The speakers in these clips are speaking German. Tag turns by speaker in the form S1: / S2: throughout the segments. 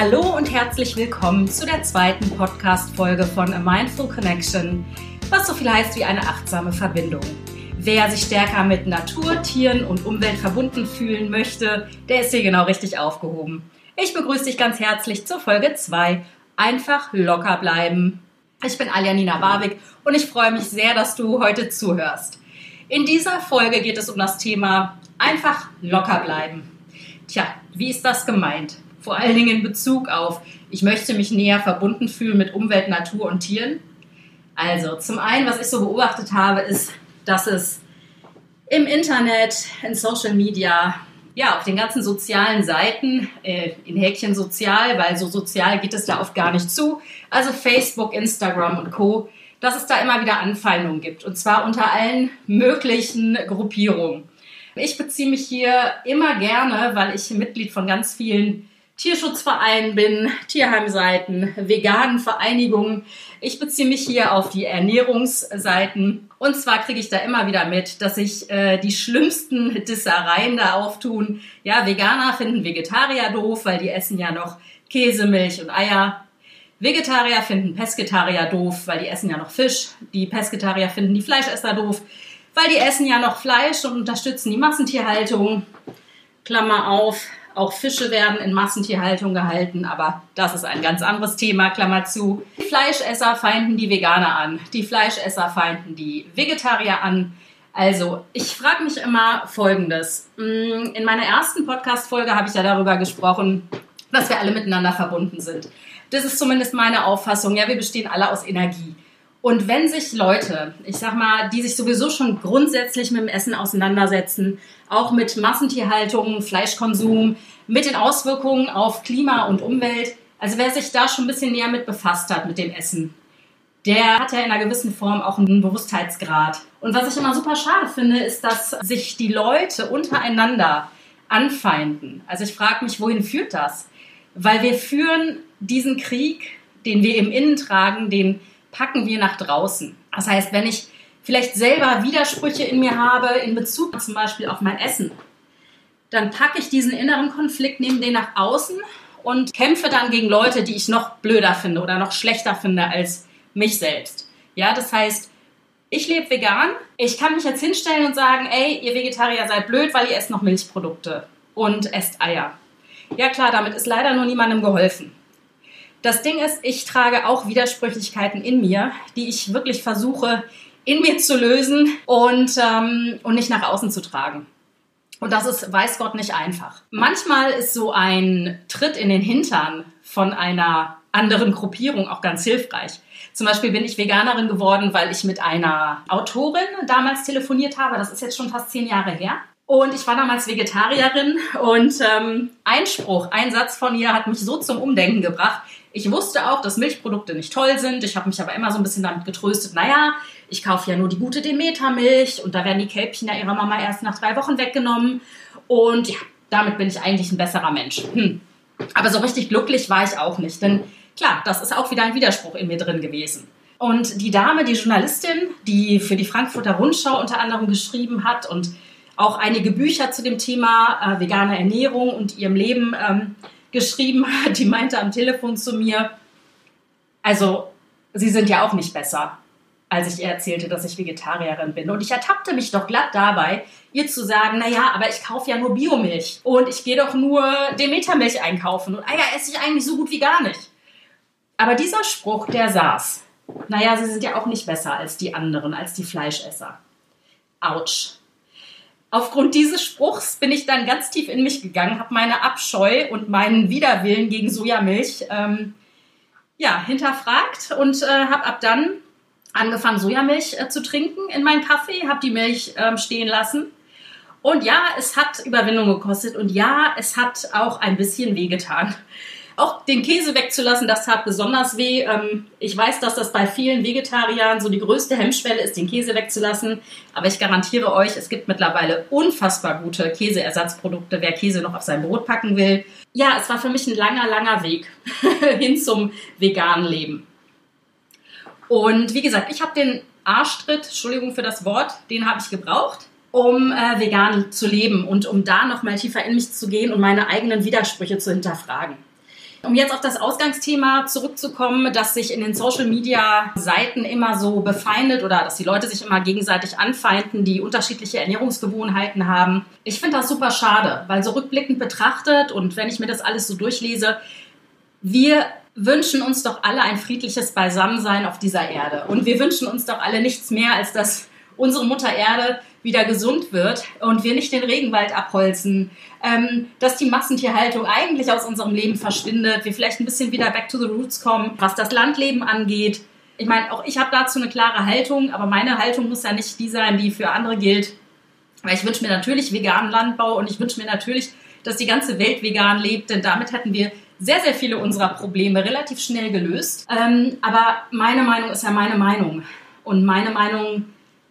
S1: Hallo und herzlich willkommen zu der zweiten Podcast-Folge von A Mindful Connection, was so viel heißt wie eine achtsame Verbindung. Wer sich stärker mit Natur, Tieren und Umwelt verbunden fühlen möchte, der ist hier genau richtig aufgehoben. Ich begrüße dich ganz herzlich zur Folge 2. Einfach locker bleiben. Ich bin Aljanina Barwig und ich freue mich sehr, dass du heute zuhörst. In dieser Folge geht es um das Thema einfach locker bleiben. Tja, wie ist das gemeint? Vor allen Dingen in Bezug auf, ich möchte mich näher verbunden fühlen mit Umwelt, Natur und Tieren. Also, zum einen, was ich so beobachtet habe, ist, dass es im Internet, in Social Media, ja, auf den ganzen sozialen Seiten, äh, in Häkchen sozial, weil so sozial geht es da oft gar nicht zu, also Facebook, Instagram und Co., dass es da immer wieder Anfeindungen gibt. Und zwar unter allen möglichen Gruppierungen. Ich beziehe mich hier immer gerne, weil ich Mitglied von ganz vielen Tierschutzvereinen bin, Tierheimseiten, veganen Vereinigungen. Ich beziehe mich hier auf die Ernährungsseiten. Und zwar kriege ich da immer wieder mit, dass sich äh, die schlimmsten Dissereien da auftun. Ja, Veganer finden Vegetarier doof, weil die essen ja noch Käse, Milch und Eier. Vegetarier finden Pesketarier doof, weil die essen ja noch Fisch. Die Pesketarier finden die Fleischesser doof, weil die essen ja noch Fleisch und unterstützen die Massentierhaltung. Klammer auf, auch Fische werden in Massentierhaltung gehalten, aber das ist ein ganz anderes Thema, Klammer zu. Die Fleischesser feinden die Veganer an, die Fleischesser feinden die Vegetarier an. Also, ich frage mich immer Folgendes. Mm, in meiner ersten Podcast-Folge habe ich ja darüber gesprochen, dass wir alle miteinander verbunden sind. Das ist zumindest meine Auffassung. Ja, wir bestehen alle aus Energie. Und wenn sich Leute, ich sag mal, die sich sowieso schon grundsätzlich mit dem Essen auseinandersetzen, auch mit Massentierhaltung, Fleischkonsum, mit den Auswirkungen auf Klima und Umwelt, also wer sich da schon ein bisschen näher mit befasst hat mit dem Essen, der hat ja in einer gewissen Form auch einen Bewusstheitsgrad. Und was ich immer super schade finde, ist, dass sich die Leute untereinander anfeinden. Also ich frage mich, wohin führt das? Weil wir führen diesen Krieg, den wir im Innen tragen, den packen wir nach draußen. Das heißt, wenn ich vielleicht selber Widersprüche in mir habe in Bezug zum Beispiel auf mein Essen, dann packe ich diesen inneren Konflikt, nehme den nach außen und kämpfe dann gegen Leute, die ich noch blöder finde oder noch schlechter finde als mich selbst. Ja, das heißt, ich lebe vegan. Ich kann mich jetzt hinstellen und sagen, ey, ihr Vegetarier seid blöd, weil ihr esst noch Milchprodukte und esst Eier. Ja klar, damit ist leider nur niemandem geholfen. Das Ding ist, ich trage auch Widersprüchlichkeiten in mir, die ich wirklich versuche in mir zu lösen und, ähm, und nicht nach außen zu tragen. Und das ist, weiß Gott, nicht einfach. Manchmal ist so ein Tritt in den Hintern von einer anderen Gruppierung auch ganz hilfreich. Zum Beispiel bin ich Veganerin geworden, weil ich mit einer Autorin damals telefoniert habe. Das ist jetzt schon fast zehn Jahre her. Und ich war damals Vegetarierin und ähm, ein Spruch, ein Satz von ihr hat mich so zum Umdenken gebracht. Ich wusste auch, dass Milchprodukte nicht toll sind. Ich habe mich aber immer so ein bisschen damit getröstet, naja, ich kaufe ja nur die gute Demeter-Milch und da werden die Kälbchen ja ihrer Mama erst nach drei Wochen weggenommen. Und ja, damit bin ich eigentlich ein besserer Mensch. Hm. Aber so richtig glücklich war ich auch nicht, denn klar, das ist auch wieder ein Widerspruch in mir drin gewesen. Und die Dame, die Journalistin, die für die Frankfurter Rundschau unter anderem geschrieben hat und auch einige Bücher zu dem Thema äh, vegane Ernährung und ihrem Leben ähm, geschrieben hat, die meinte am Telefon zu mir, also Sie sind ja auch nicht besser, als ich ihr erzählte, dass ich Vegetarierin bin. Und ich ertappte mich doch glatt dabei, ihr zu sagen, naja, aber ich kaufe ja nur Biomilch und ich gehe doch nur Demetermilch einkaufen und Eier esse ich eigentlich so gut wie gar nicht. Aber dieser Spruch, der saß. Naja, sie sind ja auch nicht besser als die anderen, als die Fleischesser. Autsch aufgrund dieses Spruchs bin ich dann ganz tief in mich gegangen, habe meine Abscheu und meinen Widerwillen gegen Sojamilch ähm, ja, hinterfragt und äh, habe ab dann angefangen, Sojamilch äh, zu trinken in meinen Kaffee, habe die Milch ähm, stehen lassen. Und ja, es hat Überwindung gekostet und ja, es hat auch ein bisschen wehgetan. Auch den Käse wegzulassen, das tat besonders weh. Ähm, ich weiß, dass das bei vielen Vegetariern so die größte Hemmschwelle ist, den Käse wegzulassen. Aber ich garantiere euch, es gibt mittlerweile unfassbar gute Käseersatzprodukte, wer Käse noch auf sein Brot packen will. Ja, es war für mich ein langer, langer Weg hin zum veganen Leben. Und wie gesagt, ich habe den Arschtritt, Entschuldigung für das Wort, den habe ich gebraucht um äh, vegan zu leben und um da noch mal tiefer in mich zu gehen und meine eigenen Widersprüche zu hinterfragen. Um jetzt auf das Ausgangsthema zurückzukommen, dass sich in den Social-Media-Seiten immer so befeindet oder dass die Leute sich immer gegenseitig anfeinden, die unterschiedliche Ernährungsgewohnheiten haben. Ich finde das super schade, weil so rückblickend betrachtet und wenn ich mir das alles so durchlese, wir wünschen uns doch alle ein friedliches Beisammensein auf dieser Erde. Und wir wünschen uns doch alle nichts mehr, als dass unsere Mutter Erde wieder gesund wird und wir nicht den Regenwald abholzen, ähm, dass die Massentierhaltung eigentlich aus unserem Leben verschwindet, wir vielleicht ein bisschen wieder back to the roots kommen, was das Landleben angeht. Ich meine, auch ich habe dazu eine klare Haltung, aber meine Haltung muss ja nicht die sein, die für andere gilt. Weil ich wünsche mir natürlich veganen Landbau und ich wünsche mir natürlich, dass die ganze Welt vegan lebt, denn damit hätten wir sehr, sehr viele unserer Probleme relativ schnell gelöst. Ähm, aber meine Meinung ist ja meine Meinung. Und meine Meinung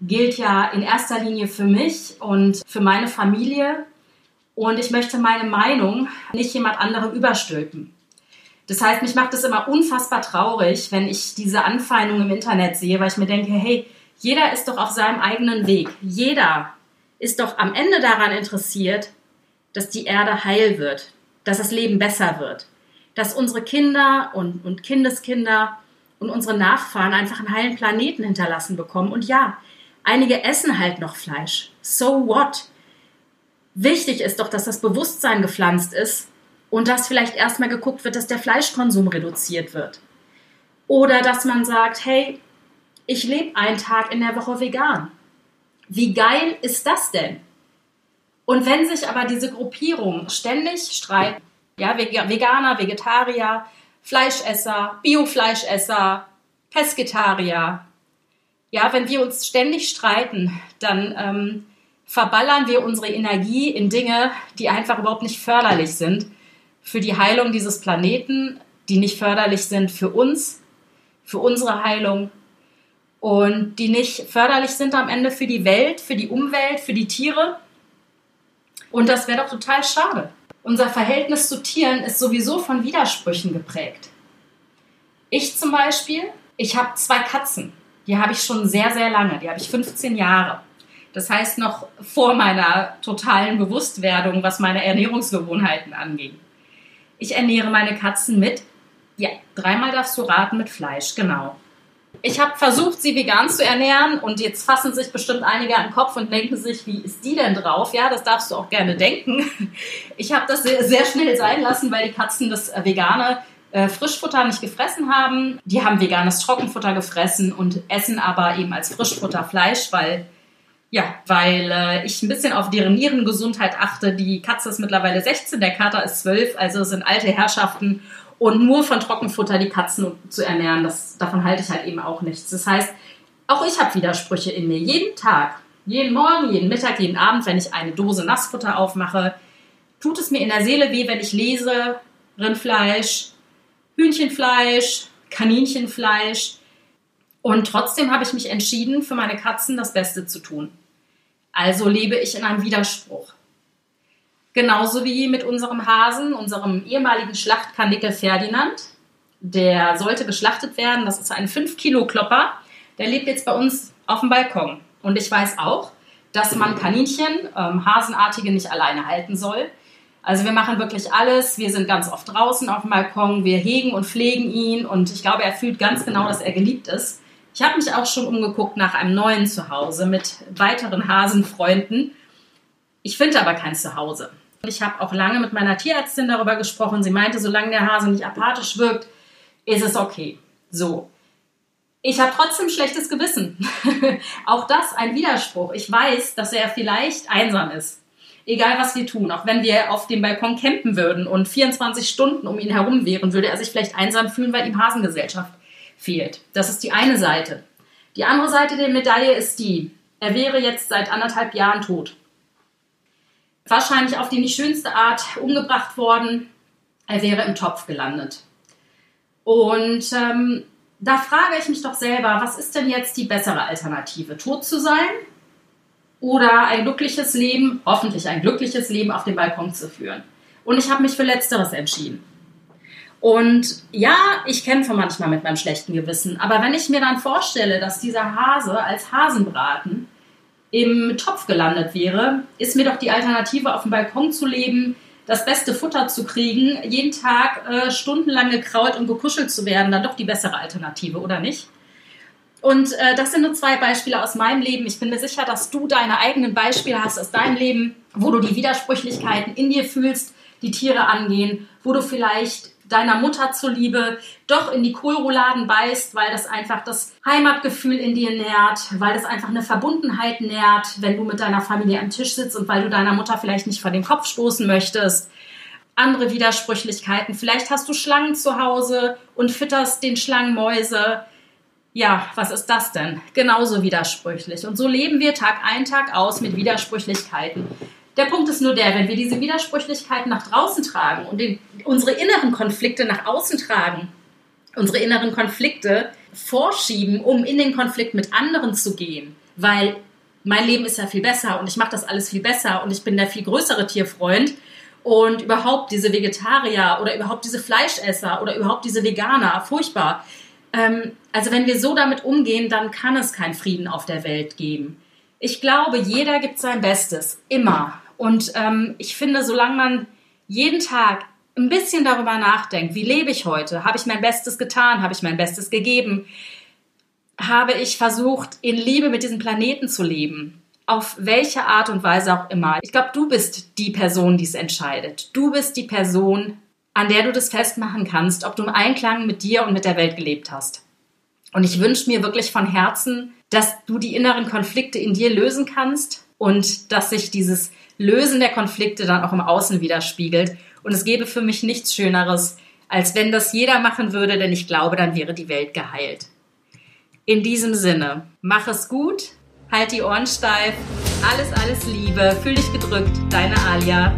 S1: gilt ja in erster Linie für mich und für meine Familie. Und ich möchte meine Meinung nicht jemand anderem überstülpen. Das heißt, mich macht es immer unfassbar traurig, wenn ich diese Anfeindungen im Internet sehe, weil ich mir denke, hey, jeder ist doch auf seinem eigenen Weg. Jeder ist doch am Ende daran interessiert, dass die Erde heil wird, dass das Leben besser wird, dass unsere Kinder und, und Kindeskinder und unsere Nachfahren einfach einen heilen Planeten hinterlassen bekommen. Und ja, Einige essen halt noch Fleisch. So what? Wichtig ist doch, dass das Bewusstsein gepflanzt ist und dass vielleicht erstmal geguckt wird, dass der Fleischkonsum reduziert wird. Oder dass man sagt, hey, ich lebe einen Tag in der Woche vegan. Wie geil ist das denn? Und wenn sich aber diese Gruppierungen ständig streiten, ja, Veganer, Vegetarier, Fleischesser, Biofleischesser, Pesketarier, ja, wenn wir uns ständig streiten, dann ähm, verballern wir unsere Energie in Dinge, die einfach überhaupt nicht förderlich sind für die Heilung dieses Planeten, die nicht förderlich sind für uns, für unsere Heilung und die nicht förderlich sind am Ende für die Welt, für die Umwelt, für die Tiere. Und das wäre doch total schade. Unser Verhältnis zu Tieren ist sowieso von Widersprüchen geprägt. Ich zum Beispiel, ich habe zwei Katzen die habe ich schon sehr, sehr lange. Die habe ich 15 Jahre. Das heißt noch vor meiner totalen Bewusstwerdung, was meine Ernährungsgewohnheiten angeht. Ich ernähre meine Katzen mit, ja, dreimal darfst du raten, mit Fleisch, genau. Ich habe versucht, sie vegan zu ernähren und jetzt fassen sich bestimmt einige an den Kopf und denken sich, wie ist die denn drauf? Ja, das darfst du auch gerne denken. Ich habe das sehr, sehr schnell sein lassen, weil die Katzen das Vegane äh, Frischfutter nicht gefressen haben. Die haben veganes Trockenfutter gefressen und essen aber eben als Frischfutter Fleisch, weil ja, weil äh, ich ein bisschen auf deren Nierengesundheit achte. Die Katze ist mittlerweile 16, der Kater ist 12, also sind alte Herrschaften und nur von Trockenfutter die Katzen zu ernähren, das, davon halte ich halt eben auch nichts. Das heißt, auch ich habe Widersprüche in mir. Jeden Tag, jeden Morgen, jeden Mittag, jeden Abend, wenn ich eine Dose Nassfutter aufmache, tut es mir in der Seele weh, wenn ich lese, Rindfleisch, Hühnchenfleisch, Kaninchenfleisch. Und trotzdem habe ich mich entschieden, für meine Katzen das Beste zu tun. Also lebe ich in einem Widerspruch. Genauso wie mit unserem Hasen, unserem ehemaligen Schlachtkanickel Ferdinand. Der sollte geschlachtet werden. Das ist ein 5-Kilo-Klopper. Der lebt jetzt bei uns auf dem Balkon. Und ich weiß auch, dass man Kaninchen, ähm, Hasenartige, nicht alleine halten soll. Also wir machen wirklich alles. Wir sind ganz oft draußen auf dem Balkon. Wir hegen und pflegen ihn und ich glaube, er fühlt ganz genau, dass er geliebt ist. Ich habe mich auch schon umgeguckt nach einem neuen Zuhause mit weiteren Hasenfreunden. Ich finde aber kein Zuhause. Ich habe auch lange mit meiner Tierärztin darüber gesprochen. Sie meinte, solange der Hase nicht apathisch wirkt, ist es okay. So. Ich habe trotzdem schlechtes Gewissen. auch das ein Widerspruch. Ich weiß, dass er vielleicht einsam ist egal was wir tun, auch wenn wir auf dem Balkon campen würden und 24 Stunden um ihn herum wären, würde er sich vielleicht einsam fühlen, weil ihm Hasengesellschaft fehlt. Das ist die eine Seite. Die andere Seite der Medaille ist die, er wäre jetzt seit anderthalb Jahren tot. Wahrscheinlich auf die nicht schönste Art umgebracht worden. Er wäre im Topf gelandet. Und ähm, da frage ich mich doch selber, was ist denn jetzt die bessere Alternative? Tot zu sein oder ein glückliches Leben, hoffentlich ein glückliches Leben auf dem Balkon zu führen. Und ich habe mich für Letzteres entschieden. Und ja, ich kämpfe manchmal mit meinem schlechten Gewissen, aber wenn ich mir dann vorstelle, dass dieser Hase als Hasenbraten im Topf gelandet wäre, ist mir doch die Alternative, auf dem Balkon zu leben, das beste Futter zu kriegen, jeden Tag äh, stundenlang gekrault und gekuschelt zu werden, dann doch die bessere Alternative, oder nicht? Und äh, das sind nur zwei Beispiele aus meinem Leben. Ich bin mir sicher, dass du deine eigenen Beispiele hast aus deinem Leben, wo du die Widersprüchlichkeiten in dir fühlst, die Tiere angehen, wo du vielleicht deiner Mutter zuliebe doch in die Kohlrouladen beißt, weil das einfach das Heimatgefühl in dir nährt, weil das einfach eine Verbundenheit nährt, wenn du mit deiner Familie am Tisch sitzt und weil du deiner Mutter vielleicht nicht vor den Kopf stoßen möchtest. Andere Widersprüchlichkeiten. Vielleicht hast du Schlangen zu Hause und fütterst den Schlangenmäuse. Ja, was ist das denn? Genauso widersprüchlich. Und so leben wir Tag ein, Tag aus mit Widersprüchlichkeiten. Der Punkt ist nur der, wenn wir diese Widersprüchlichkeiten nach draußen tragen und den, unsere inneren Konflikte nach außen tragen, unsere inneren Konflikte vorschieben, um in den Konflikt mit anderen zu gehen, weil mein Leben ist ja viel besser und ich mache das alles viel besser und ich bin der viel größere Tierfreund und überhaupt diese Vegetarier oder überhaupt diese Fleischesser oder überhaupt diese Veganer, furchtbar. Ähm, also wenn wir so damit umgehen, dann kann es keinen Frieden auf der Welt geben. Ich glaube, jeder gibt sein Bestes, immer. Und ähm, ich finde, solange man jeden Tag ein bisschen darüber nachdenkt, wie lebe ich heute? Habe ich mein Bestes getan? Habe ich mein Bestes gegeben? Habe ich versucht, in Liebe mit diesem Planeten zu leben? Auf welche Art und Weise auch immer. Ich glaube, du bist die Person, die es entscheidet. Du bist die Person, an der du das festmachen kannst, ob du im Einklang mit dir und mit der Welt gelebt hast. Und ich wünsche mir wirklich von Herzen, dass du die inneren Konflikte in dir lösen kannst und dass sich dieses Lösen der Konflikte dann auch im Außen widerspiegelt. Und es gäbe für mich nichts Schöneres, als wenn das jeder machen würde, denn ich glaube, dann wäre die Welt geheilt. In diesem Sinne, mach es gut, halt die Ohren steif, alles, alles Liebe, fühl dich gedrückt, deine Alia.